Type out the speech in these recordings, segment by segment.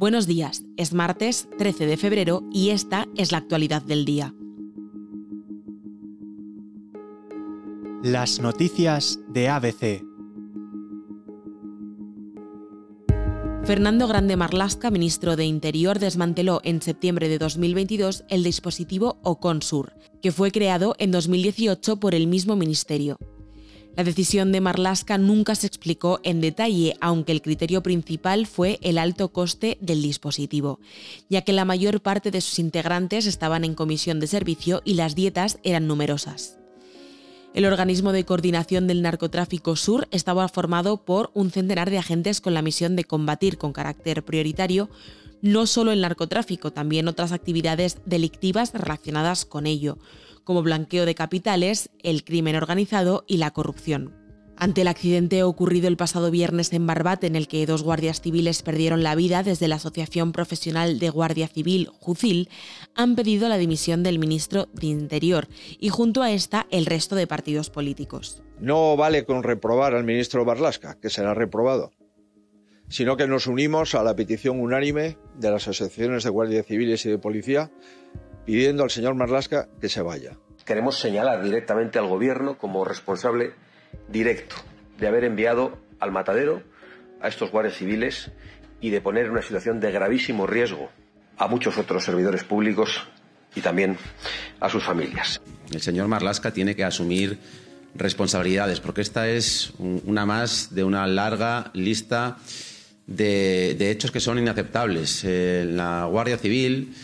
Buenos días, es martes 13 de febrero y esta es la actualidad del día. Las noticias de ABC. Fernando Grande Marlasca, ministro de Interior, desmanteló en septiembre de 2022 el dispositivo Oconsur, que fue creado en 2018 por el mismo ministerio. La decisión de Marlaska nunca se explicó en detalle, aunque el criterio principal fue el alto coste del dispositivo, ya que la mayor parte de sus integrantes estaban en comisión de servicio y las dietas eran numerosas. El organismo de coordinación del narcotráfico sur estaba formado por un centenar de agentes con la misión de combatir con carácter prioritario no solo el narcotráfico, también otras actividades delictivas relacionadas con ello, como blanqueo de capitales, el crimen organizado y la corrupción. Ante el accidente ocurrido el pasado viernes en Barbate, en el que dos guardias civiles perdieron la vida desde la Asociación Profesional de Guardia Civil, JUCIL, han pedido la dimisión del ministro de Interior y junto a esta el resto de partidos políticos. No vale con reprobar al ministro Barlasca, que será reprobado, sino que nos unimos a la petición unánime de las asociaciones de guardias civiles y de policía pidiendo al señor Marlasca que se vaya. Queremos señalar directamente al Gobierno como responsable directo de haber enviado al matadero a estos guardias civiles y de poner en una situación de gravísimo riesgo a muchos otros servidores públicos y también a sus familias. El señor Marlasca tiene que asumir responsabilidades, porque esta es una más de una larga lista de, hechos que son inaceptables. Eh, la Guardia Civil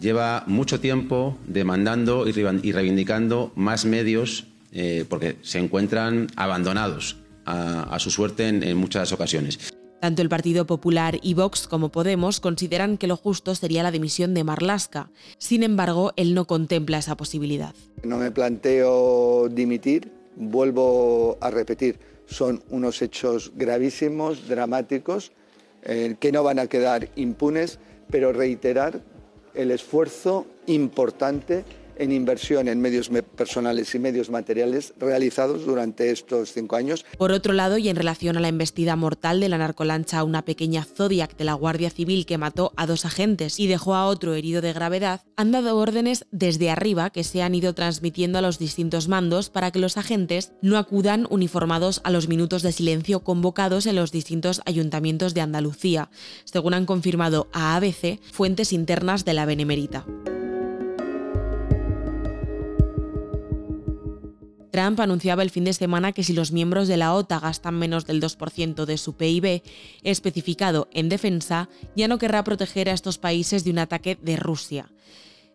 lleva mucho tiempo demandando y reivindicando más medios eh, porque se encuentran abandonados a, su suerte en, muchas ocasiones. Tanto el Partido Popular y Vox como Podemos consideran que lo justo sería la dimisión de Marlasca. Sin embargo, él no contempla esa posibilidad. No me planteo dimitir, vuelvo a repetir, son unos hechos gravísimos, dramáticos, eh, que no van a quedar impunes, pero reiterar el esfuerzo importante en inversión en medios personales y medios materiales realizados durante estos cinco años. Por otro lado, y en relación a la embestida mortal de la narcolancha una pequeña Zodiac de la Guardia Civil que mató a dos agentes y dejó a otro herido de gravedad, han dado órdenes desde arriba que se han ido transmitiendo a los distintos mandos para que los agentes no acudan uniformados a los minutos de silencio convocados en los distintos ayuntamientos de Andalucía, según han confirmado a ABC fuentes internas de la Benemérita. Trump anunciaba el fin de semana que si los miembros de la OTA gastan menos del 2% de su PIB, especificado en defensa, ya no querrá proteger a estos países de un ataque de Rusia.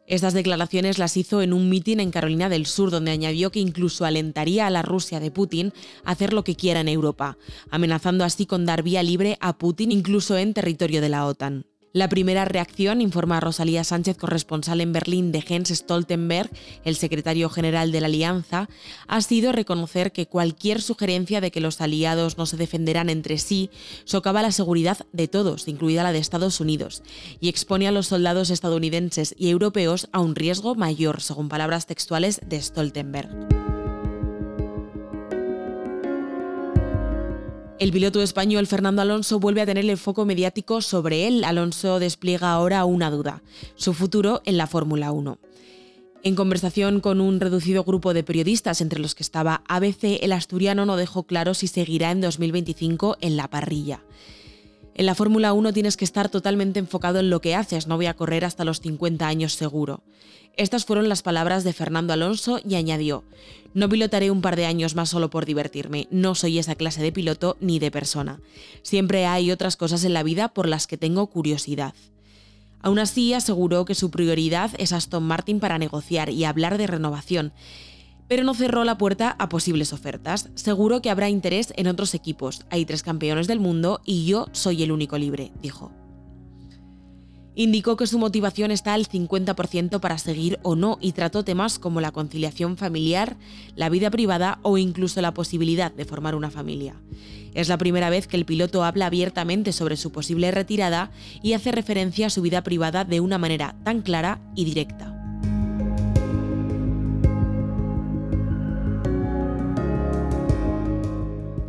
Estas declaraciones las hizo en un mitin en Carolina del Sur, donde añadió que incluso alentaría a la Rusia de Putin a hacer lo que quiera en Europa, amenazando así con dar vía libre a Putin incluso en territorio de la OTAN. La primera reacción, informa Rosalía Sánchez, corresponsal en Berlín de Jens Stoltenberg, el secretario general de la Alianza, ha sido reconocer que cualquier sugerencia de que los aliados no se defenderán entre sí socava la seguridad de todos, incluida la de Estados Unidos, y expone a los soldados estadounidenses y europeos a un riesgo mayor, según palabras textuales de Stoltenberg. El piloto español Fernando Alonso vuelve a tener el foco mediático sobre él. Alonso despliega ahora una duda, su futuro en la Fórmula 1. En conversación con un reducido grupo de periodistas, entre los que estaba ABC, el asturiano no dejó claro si seguirá en 2025 en la parrilla. En la Fórmula 1 tienes que estar totalmente enfocado en lo que haces, no voy a correr hasta los 50 años seguro. Estas fueron las palabras de Fernando Alonso y añadió, no pilotaré un par de años más solo por divertirme, no soy esa clase de piloto ni de persona. Siempre hay otras cosas en la vida por las que tengo curiosidad. Aún así, aseguró que su prioridad es Aston Martin para negociar y hablar de renovación, pero no cerró la puerta a posibles ofertas. Seguro que habrá interés en otros equipos. Hay tres campeones del mundo y yo soy el único libre, dijo. Indicó que su motivación está al 50% para seguir o no y trató temas como la conciliación familiar, la vida privada o incluso la posibilidad de formar una familia. Es la primera vez que el piloto habla abiertamente sobre su posible retirada y hace referencia a su vida privada de una manera tan clara y directa.